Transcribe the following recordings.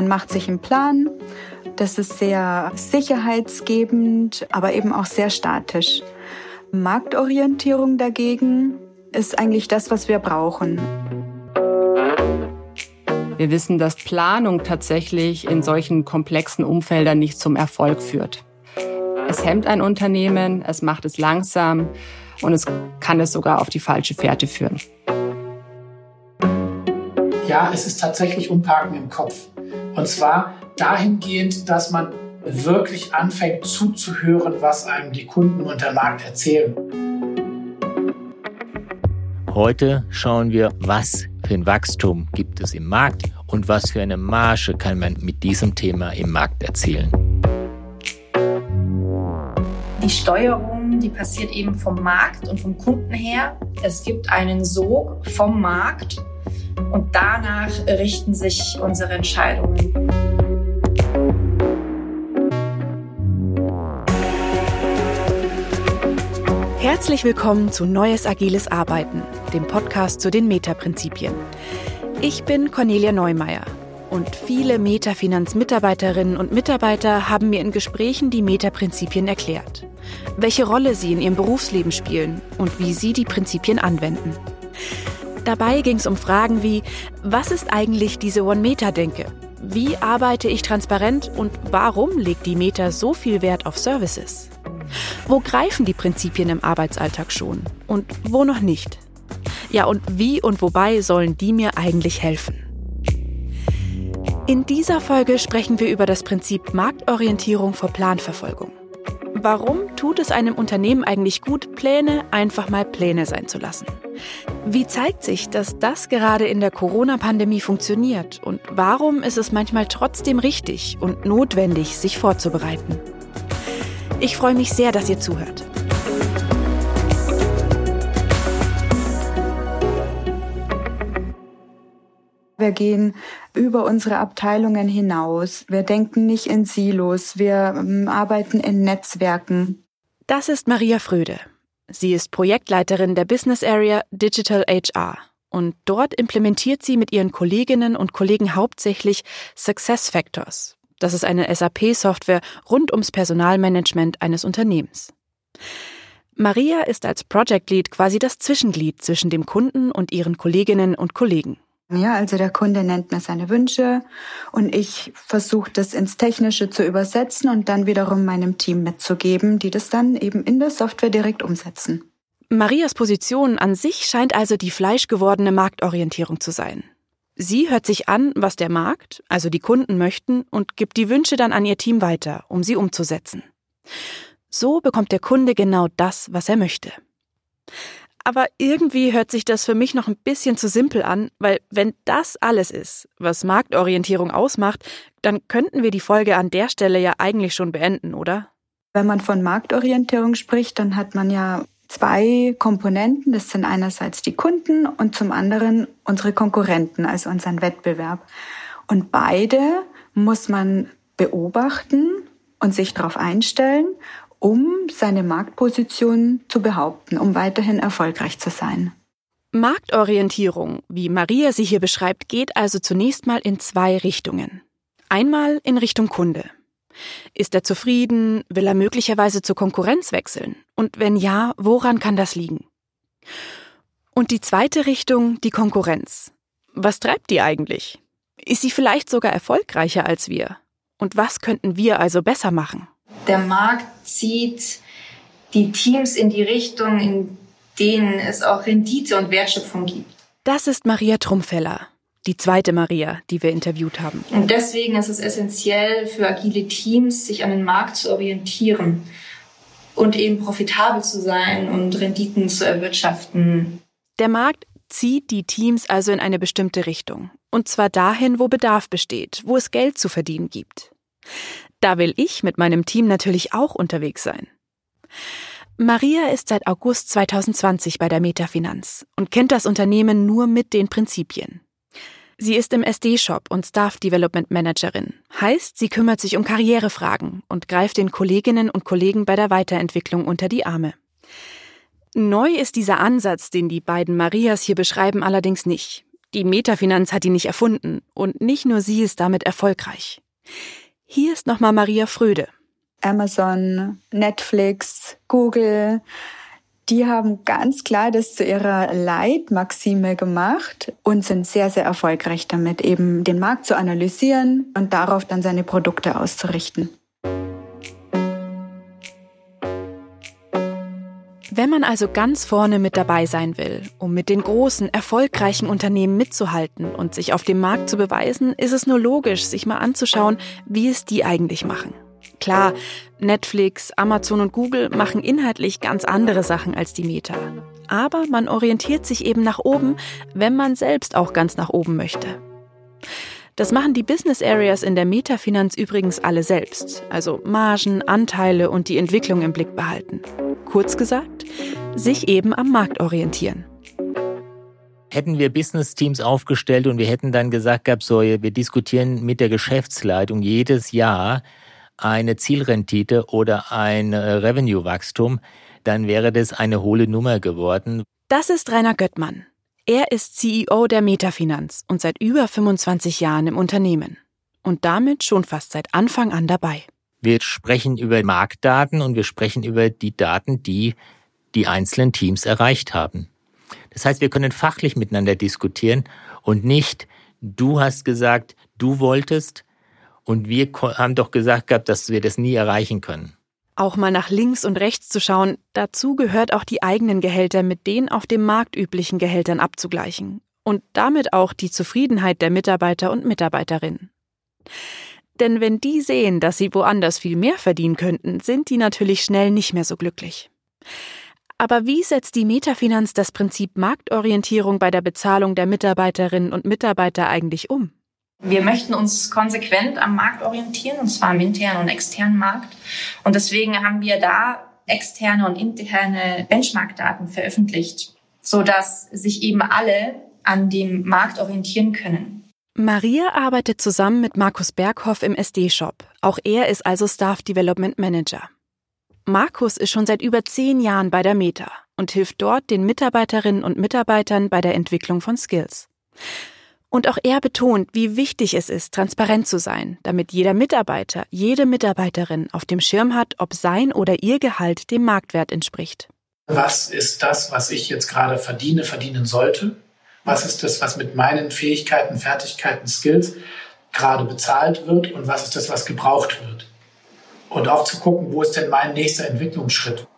Man macht sich einen Plan. Das ist sehr sicherheitsgebend, aber eben auch sehr statisch. Marktorientierung dagegen ist eigentlich das, was wir brauchen. Wir wissen, dass Planung tatsächlich in solchen komplexen Umfeldern nicht zum Erfolg führt. Es hemmt ein Unternehmen, es macht es langsam und es kann es sogar auf die falsche Fährte führen. Ja, es ist tatsächlich Umparken im Kopf. Und zwar dahingehend, dass man wirklich anfängt zuzuhören, was einem die Kunden und der Markt erzählen. Heute schauen wir, was für ein Wachstum gibt es im Markt und was für eine Marge kann man mit diesem Thema im Markt erzielen. Die Steuerung, die passiert eben vom Markt und vom Kunden her. Es gibt einen Sog vom Markt und danach richten sich unsere Entscheidungen. Herzlich willkommen zu Neues Agiles Arbeiten, dem Podcast zu den Meta-Prinzipien. Ich bin Cornelia Neumeier und viele Meta-Finanz-Mitarbeiterinnen und Mitarbeiter haben mir in Gesprächen die Meta-Prinzipien erklärt, welche Rolle sie in ihrem Berufsleben spielen und wie sie die Prinzipien anwenden. Dabei ging es um Fragen wie, was ist eigentlich diese One-Meta-Denke? Wie arbeite ich transparent und warum legt die Meta so viel Wert auf Services? Wo greifen die Prinzipien im Arbeitsalltag schon und wo noch nicht? Ja, und wie und wobei sollen die mir eigentlich helfen? In dieser Folge sprechen wir über das Prinzip Marktorientierung vor Planverfolgung. Warum tut es einem Unternehmen eigentlich gut, Pläne einfach mal Pläne sein zu lassen? Wie zeigt sich, dass das gerade in der Corona-Pandemie funktioniert? Und warum ist es manchmal trotzdem richtig und notwendig, sich vorzubereiten? Ich freue mich sehr, dass ihr zuhört. Wir gehen über unsere Abteilungen hinaus. Wir denken nicht in Silos. Wir ähm, arbeiten in Netzwerken. Das ist Maria Fröde. Sie ist Projektleiterin der Business Area Digital HR. Und dort implementiert sie mit ihren Kolleginnen und Kollegen hauptsächlich Success Factors, das ist eine SAP-Software rund ums Personalmanagement eines Unternehmens. Maria ist als Project Lead quasi das Zwischenglied zwischen dem Kunden und ihren Kolleginnen und Kollegen. Ja, also der Kunde nennt mir seine Wünsche und ich versuche das ins Technische zu übersetzen und dann wiederum meinem Team mitzugeben, die das dann eben in der Software direkt umsetzen. Marias Position an sich scheint also die fleischgewordene Marktorientierung zu sein. Sie hört sich an, was der Markt, also die Kunden möchten und gibt die Wünsche dann an ihr Team weiter, um sie umzusetzen. So bekommt der Kunde genau das, was er möchte. Aber irgendwie hört sich das für mich noch ein bisschen zu simpel an, weil wenn das alles ist, was Marktorientierung ausmacht, dann könnten wir die Folge an der Stelle ja eigentlich schon beenden, oder? Wenn man von Marktorientierung spricht, dann hat man ja zwei Komponenten. Das sind einerseits die Kunden und zum anderen unsere Konkurrenten, also unseren Wettbewerb. Und beide muss man beobachten und sich darauf einstellen, um seine Marktposition zu behaupten, um weiterhin erfolgreich zu sein. Marktorientierung, wie Maria sie hier beschreibt, geht also zunächst mal in zwei Richtungen. Einmal in Richtung Kunde. Ist er zufrieden? Will er möglicherweise zur Konkurrenz wechseln? Und wenn ja, woran kann das liegen? Und die zweite Richtung, die Konkurrenz. Was treibt die eigentlich? Ist sie vielleicht sogar erfolgreicher als wir? Und was könnten wir also besser machen? Der Markt zieht die Teams in die Richtung, in denen es auch Rendite und Wertschöpfung gibt. Das ist Maria Trumpfeller, die zweite Maria, die wir interviewt haben. Und deswegen ist es essentiell für agile Teams, sich an den Markt zu orientieren und eben profitabel zu sein und Renditen zu erwirtschaften. Der Markt zieht die Teams also in eine bestimmte Richtung. Und zwar dahin, wo Bedarf besteht, wo es Geld zu verdienen gibt. Da will ich mit meinem Team natürlich auch unterwegs sein. Maria ist seit August 2020 bei der Metafinanz und kennt das Unternehmen nur mit den Prinzipien. Sie ist im SD-Shop und Staff Development Managerin. Heißt, sie kümmert sich um Karrierefragen und greift den Kolleginnen und Kollegen bei der Weiterentwicklung unter die Arme. Neu ist dieser Ansatz, den die beiden Marias hier beschreiben, allerdings nicht. Die Metafinanz hat die nicht erfunden und nicht nur sie ist damit erfolgreich. Hier ist nochmal Maria Fröde. Amazon, Netflix, Google, die haben ganz klar das zu ihrer Leitmaxime gemacht und sind sehr, sehr erfolgreich damit, eben den Markt zu analysieren und darauf dann seine Produkte auszurichten. Wenn man also ganz vorne mit dabei sein will, um mit den großen, erfolgreichen Unternehmen mitzuhalten und sich auf dem Markt zu beweisen, ist es nur logisch, sich mal anzuschauen, wie es die eigentlich machen. Klar, Netflix, Amazon und Google machen inhaltlich ganz andere Sachen als die Meta. Aber man orientiert sich eben nach oben, wenn man selbst auch ganz nach oben möchte. Das machen die Business Areas in der Metafinanz übrigens alle selbst, also Margen, Anteile und die Entwicklung im Blick behalten. Kurz gesagt, sich eben am Markt orientieren. Hätten wir Business Teams aufgestellt und wir hätten dann gesagt gehabt, so, wir diskutieren mit der Geschäftsleitung jedes Jahr eine Zielrendite oder ein äh, Revenue-Wachstum, dann wäre das eine hohle Nummer geworden. Das ist Rainer Göttmann. Er ist CEO der Metafinanz und seit über 25 Jahren im Unternehmen. Und damit schon fast seit Anfang an dabei. Wir sprechen über Marktdaten und wir sprechen über die Daten, die die einzelnen Teams erreicht haben. Das heißt, wir können fachlich miteinander diskutieren und nicht, du hast gesagt, du wolltest und wir haben doch gesagt gehabt, dass wir das nie erreichen können. Auch mal nach links und rechts zu schauen, dazu gehört auch die eigenen Gehälter mit den auf dem Markt üblichen Gehältern abzugleichen und damit auch die Zufriedenheit der Mitarbeiter und Mitarbeiterinnen. Denn wenn die sehen, dass sie woanders viel mehr verdienen könnten, sind die natürlich schnell nicht mehr so glücklich. Aber wie setzt die Metafinanz das Prinzip Marktorientierung bei der Bezahlung der Mitarbeiterinnen und Mitarbeiter eigentlich um? Wir möchten uns konsequent am Markt orientieren, und zwar im internen und externen Markt. Und deswegen haben wir da externe und interne Benchmark-Daten veröffentlicht, sodass sich eben alle an dem Markt orientieren können. Maria arbeitet zusammen mit Markus Berghoff im SD-Shop. Auch er ist also Staff Development Manager. Markus ist schon seit über zehn Jahren bei der Meta und hilft dort den Mitarbeiterinnen und Mitarbeitern bei der Entwicklung von Skills. Und auch er betont, wie wichtig es ist, transparent zu sein, damit jeder Mitarbeiter, jede Mitarbeiterin auf dem Schirm hat, ob sein oder ihr Gehalt dem Marktwert entspricht. Was ist das, was ich jetzt gerade verdiene, verdienen sollte? Was ist das, was mit meinen Fähigkeiten, Fertigkeiten, Skills gerade bezahlt wird und was ist das, was gebraucht wird? Und auch zu gucken, wo ist denn mein nächster Entwicklungsschritt?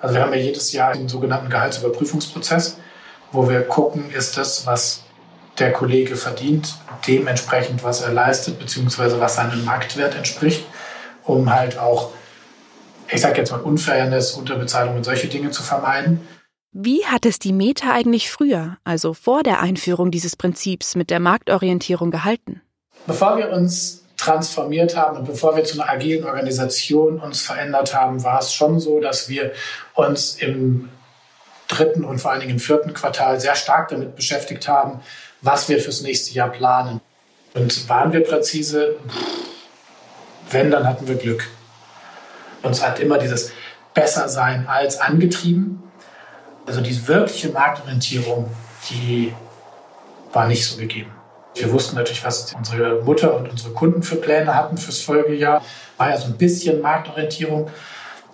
Also wir haben ja jedes Jahr den sogenannten Gehaltsüberprüfungsprozess, wo wir gucken, ist das, was der Kollege verdient, dementsprechend, was er leistet, beziehungsweise was seinem Marktwert entspricht, um halt auch, ich sage jetzt mal, Unfairness, Unterbezahlung und solche Dinge zu vermeiden. Wie hat es die Meta eigentlich früher, also vor der Einführung dieses Prinzips mit der Marktorientierung gehalten? Bevor wir uns transformiert haben und bevor wir zu einer agilen Organisation uns verändert haben, war es schon so, dass wir uns im dritten und vor allen Dingen im vierten Quartal sehr stark damit beschäftigt haben, was wir fürs nächste Jahr planen. Und waren wir präzise? Wenn, dann hatten wir Glück. Uns hat immer dieses Bessersein als angetrieben. Also die wirkliche Marktorientierung, die war nicht so gegeben. Wir wussten natürlich, was unsere Mutter und unsere Kunden für Pläne hatten fürs Folgejahr. War ja so ein bisschen Marktorientierung,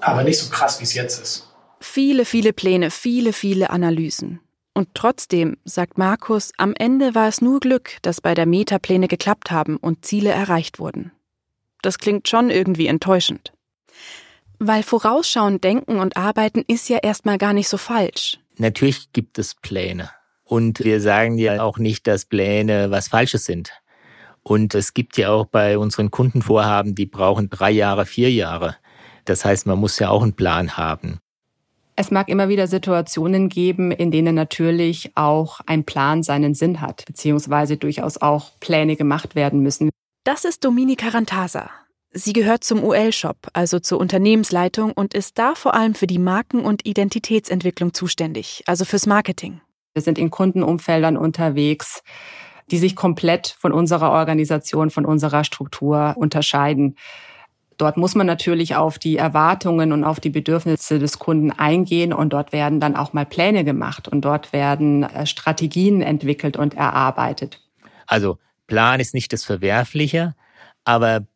aber nicht so krass, wie es jetzt ist. Viele, viele Pläne, viele, viele Analysen. Und trotzdem, sagt Markus, am Ende war es nur Glück, dass bei der Metapläne geklappt haben und Ziele erreicht wurden. Das klingt schon irgendwie enttäuschend. Weil vorausschauend denken und arbeiten ist ja erstmal gar nicht so falsch. Natürlich gibt es Pläne. Und wir sagen ja auch nicht, dass Pläne was Falsches sind. Und es gibt ja auch bei unseren Kundenvorhaben, die brauchen drei Jahre, vier Jahre. Das heißt, man muss ja auch einen Plan haben. Es mag immer wieder Situationen geben, in denen natürlich auch ein Plan seinen Sinn hat, beziehungsweise durchaus auch Pläne gemacht werden müssen. Das ist Dominika Rantasa. Sie gehört zum UL-Shop, also zur Unternehmensleitung und ist da vor allem für die Marken- und Identitätsentwicklung zuständig, also fürs Marketing. Wir sind in Kundenumfeldern unterwegs, die sich komplett von unserer Organisation, von unserer Struktur unterscheiden. Dort muss man natürlich auf die Erwartungen und auf die Bedürfnisse des Kunden eingehen und dort werden dann auch mal Pläne gemacht und dort werden äh, Strategien entwickelt und erarbeitet. Also Plan ist nicht das Verwerfliche, aber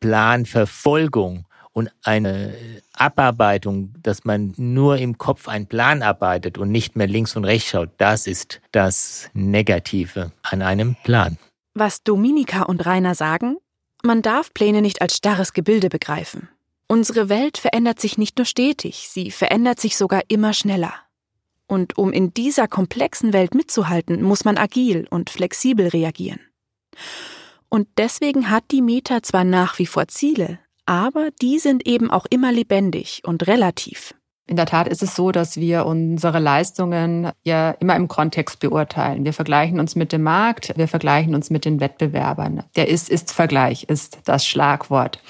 Planverfolgung und eine Abarbeitung, dass man nur im Kopf einen Plan arbeitet und nicht mehr links und rechts schaut, das ist das Negative an einem Plan. Was Dominika und Rainer sagen, man darf Pläne nicht als starres Gebilde begreifen. Unsere Welt verändert sich nicht nur stetig, sie verändert sich sogar immer schneller. Und um in dieser komplexen Welt mitzuhalten, muss man agil und flexibel reagieren. Und deswegen hat die Meta zwar nach wie vor Ziele, aber die sind eben auch immer lebendig und relativ. In der Tat ist es so, dass wir unsere Leistungen ja immer im Kontext beurteilen. Wir vergleichen uns mit dem Markt, wir vergleichen uns mit den Wettbewerbern. Der Ist-Ist-Vergleich ist das Schlagwort.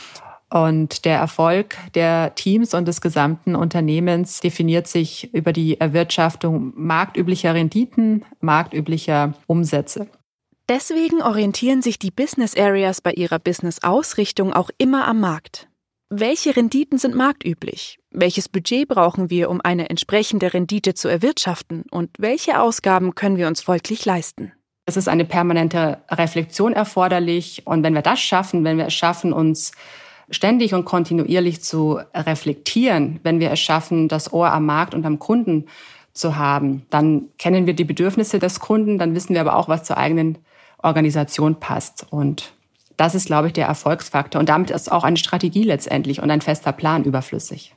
Und der Erfolg der Teams und des gesamten Unternehmens definiert sich über die Erwirtschaftung marktüblicher Renditen, marktüblicher Umsätze. Deswegen orientieren sich die Business Areas bei ihrer Business-Ausrichtung auch immer am Markt. Welche Renditen sind marktüblich? Welches Budget brauchen wir, um eine entsprechende Rendite zu erwirtschaften? Und welche Ausgaben können wir uns folglich leisten? Es ist eine permanente Reflexion erforderlich. Und wenn wir das schaffen, wenn wir es schaffen, uns ständig und kontinuierlich zu reflektieren, wenn wir es schaffen, das Ohr am Markt und am Kunden zu haben, dann kennen wir die Bedürfnisse des Kunden, dann wissen wir aber auch, was zur eigenen Organisation passt. Und das ist, glaube ich, der Erfolgsfaktor. Und damit ist auch eine Strategie letztendlich und ein fester Plan überflüssig.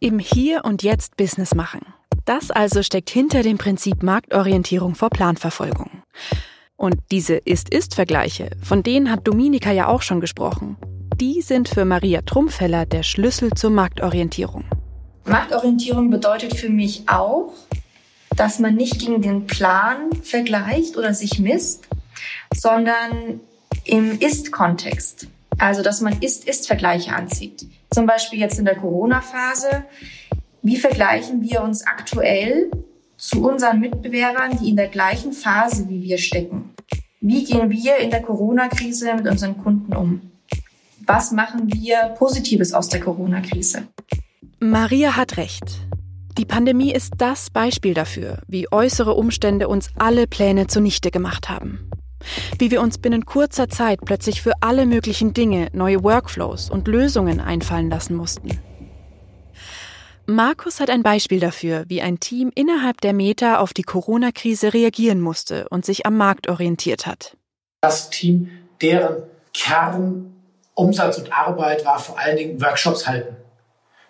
Im Hier und Jetzt Business machen. Das also steckt hinter dem Prinzip Marktorientierung vor Planverfolgung. Und diese Ist-Ist-Vergleiche, von denen hat Dominika ja auch schon gesprochen, die sind für Maria Trumpfeller der Schlüssel zur Marktorientierung. Marktorientierung bedeutet für mich auch, dass man nicht gegen den Plan vergleicht oder sich misst, sondern im Ist-Kontext. Also, dass man Ist-Ist-Vergleiche anzieht. Zum Beispiel jetzt in der Corona-Phase. Wie vergleichen wir uns aktuell zu unseren Mitbewerbern, die in der gleichen Phase wie wir stecken? Wie gehen wir in der Corona-Krise mit unseren Kunden um? Was machen wir Positives aus der Corona-Krise? Maria hat recht. Die Pandemie ist das Beispiel dafür, wie äußere Umstände uns alle Pläne zunichte gemacht haben. Wie wir uns binnen kurzer Zeit plötzlich für alle möglichen Dinge neue Workflows und Lösungen einfallen lassen mussten. Markus hat ein Beispiel dafür, wie ein Team innerhalb der Meta auf die Corona-Krise reagieren musste und sich am Markt orientiert hat. Das Team, deren Kern Umsatz und Arbeit war vor allen Dingen Workshops halten.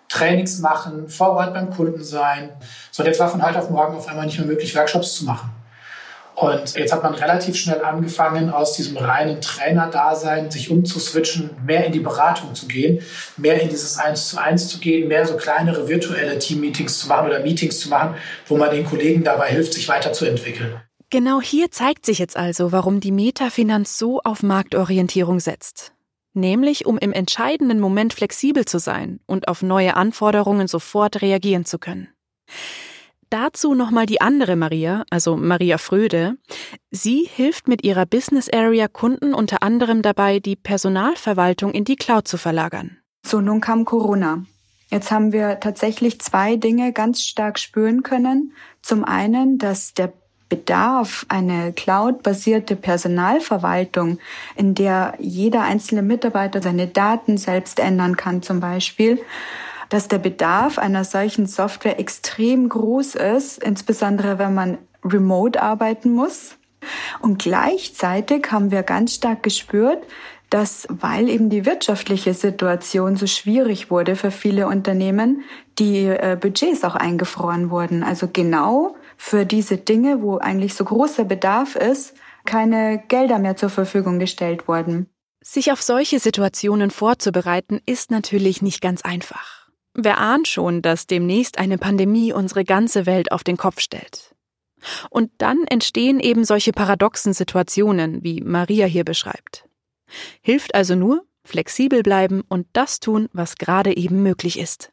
Trainings machen, vor Ort beim Kunden sein. So, jetzt war von heute auf morgen auf einmal nicht mehr möglich, Workshops zu machen. Und jetzt hat man relativ schnell angefangen, aus diesem reinen Trainer-Dasein sich umzuswitchen, mehr in die Beratung zu gehen, mehr in dieses Eins zu Eins zu gehen, mehr so kleinere virtuelle Team-Meetings zu machen oder Meetings zu machen, wo man den Kollegen dabei hilft, sich weiterzuentwickeln. Genau hier zeigt sich jetzt also, warum die Metafinanz so auf Marktorientierung setzt. Nämlich um im entscheidenden Moment flexibel zu sein und auf neue Anforderungen sofort reagieren zu können. Dazu nochmal die andere Maria, also Maria Fröde. Sie hilft mit ihrer Business Area Kunden unter anderem dabei, die Personalverwaltung in die Cloud zu verlagern. So, nun kam Corona. Jetzt haben wir tatsächlich zwei Dinge ganz stark spüren können. Zum einen, dass der Bedarf, eine cloud-basierte Personalverwaltung, in der jeder einzelne Mitarbeiter seine Daten selbst ändern kann zum Beispiel, dass der Bedarf einer solchen Software extrem groß ist, insbesondere wenn man remote arbeiten muss. Und gleichzeitig haben wir ganz stark gespürt, dass, weil eben die wirtschaftliche Situation so schwierig wurde für viele Unternehmen, die äh, Budgets auch eingefroren wurden. Also genau für diese Dinge, wo eigentlich so großer Bedarf ist, keine Gelder mehr zur Verfügung gestellt wurden. Sich auf solche Situationen vorzubereiten, ist natürlich nicht ganz einfach. Wer ahnt schon, dass demnächst eine Pandemie unsere ganze Welt auf den Kopf stellt? Und dann entstehen eben solche paradoxen Situationen, wie Maria hier beschreibt. Hilft also nur, flexibel bleiben und das tun, was gerade eben möglich ist.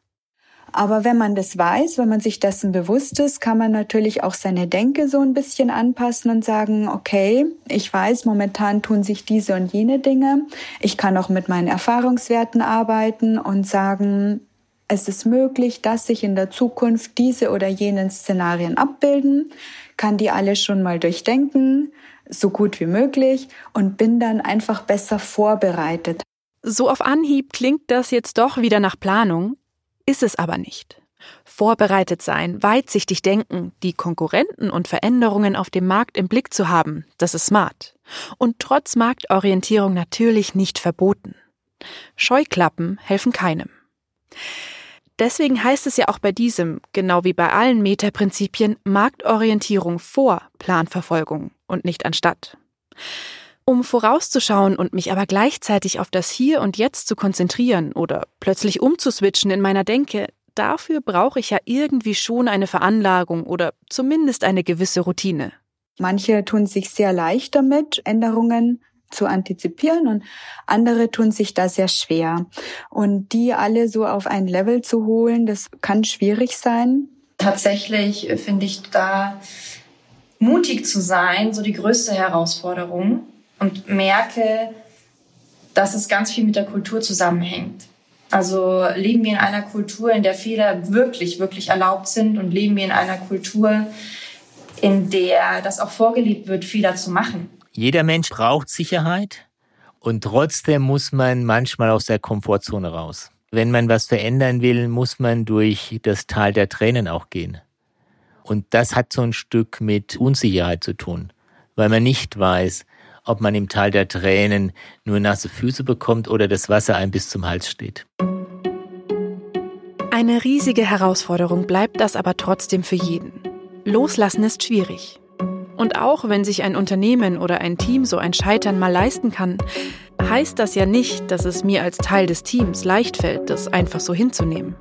Aber wenn man das weiß, wenn man sich dessen bewusst ist, kann man natürlich auch seine Denke so ein bisschen anpassen und sagen, okay, ich weiß, momentan tun sich diese und jene Dinge. Ich kann auch mit meinen Erfahrungswerten arbeiten und sagen, es ist möglich, dass sich in der Zukunft diese oder jenen Szenarien abbilden, kann die alle schon mal durchdenken, so gut wie möglich und bin dann einfach besser vorbereitet. So auf Anhieb klingt das jetzt doch wieder nach Planung, ist es aber nicht. Vorbereitet sein, weitsichtig denken, die Konkurrenten und Veränderungen auf dem Markt im Blick zu haben, das ist smart. Und trotz Marktorientierung natürlich nicht verboten. Scheuklappen helfen keinem. Deswegen heißt es ja auch bei diesem, genau wie bei allen Metaprinzipien, Marktorientierung vor Planverfolgung und nicht anstatt. Um vorauszuschauen und mich aber gleichzeitig auf das Hier und Jetzt zu konzentrieren oder plötzlich umzuswitchen in meiner Denke, dafür brauche ich ja irgendwie schon eine Veranlagung oder zumindest eine gewisse Routine. Manche tun sich sehr leicht damit, Änderungen zu antizipieren und andere tun sich da sehr schwer. Und die alle so auf ein Level zu holen, das kann schwierig sein. Tatsächlich finde ich da mutig zu sein, so die größte Herausforderung und merke, dass es ganz viel mit der Kultur zusammenhängt. Also leben wir in einer Kultur, in der Fehler wirklich, wirklich erlaubt sind und leben wir in einer Kultur, in der das auch vorgelebt wird, Fehler zu machen. Jeder Mensch braucht Sicherheit und trotzdem muss man manchmal aus der Komfortzone raus. Wenn man was verändern will, muss man durch das Tal der Tränen auch gehen. Und das hat so ein Stück mit Unsicherheit zu tun, weil man nicht weiß, ob man im Tal der Tränen nur nasse Füße bekommt oder das Wasser einem bis zum Hals steht. Eine riesige Herausforderung bleibt das aber trotzdem für jeden. Loslassen ist schwierig. Und auch wenn sich ein Unternehmen oder ein Team so ein Scheitern mal leisten kann, heißt das ja nicht, dass es mir als Teil des Teams leicht fällt, das einfach so hinzunehmen.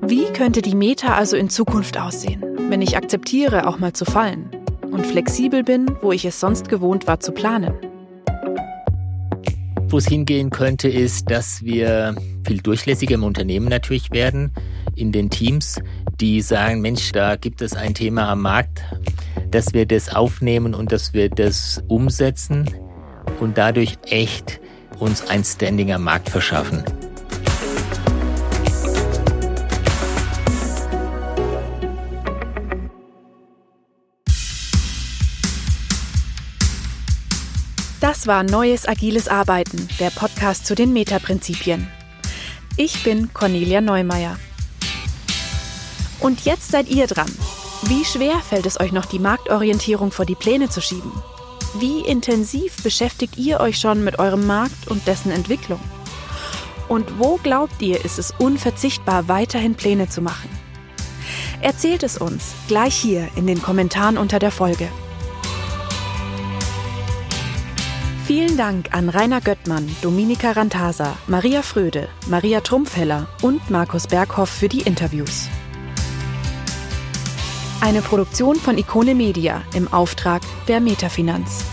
Wie könnte die Meta also in Zukunft aussehen, wenn ich akzeptiere, auch mal zu fallen? und flexibel bin, wo ich es sonst gewohnt war zu planen. Wo es hingehen könnte, ist, dass wir viel durchlässiger im Unternehmen natürlich werden, in den Teams, die sagen, Mensch, da gibt es ein Thema am Markt, dass wir das aufnehmen und dass wir das umsetzen und dadurch echt uns ein Standing am Markt verschaffen. Das war Neues Agiles Arbeiten, der Podcast zu den Metaprinzipien. Ich bin Cornelia Neumeier. Und jetzt seid ihr dran. Wie schwer fällt es euch noch, die Marktorientierung vor die Pläne zu schieben? Wie intensiv beschäftigt ihr euch schon mit eurem Markt und dessen Entwicklung? Und wo glaubt ihr, ist es unverzichtbar, weiterhin Pläne zu machen? Erzählt es uns gleich hier in den Kommentaren unter der Folge. Vielen Dank an Rainer Göttmann, Dominika Rantasa, Maria Fröde, Maria Trumpfeller und Markus Berghoff für die Interviews. Eine Produktion von Ikone Media im Auftrag der Metafinanz.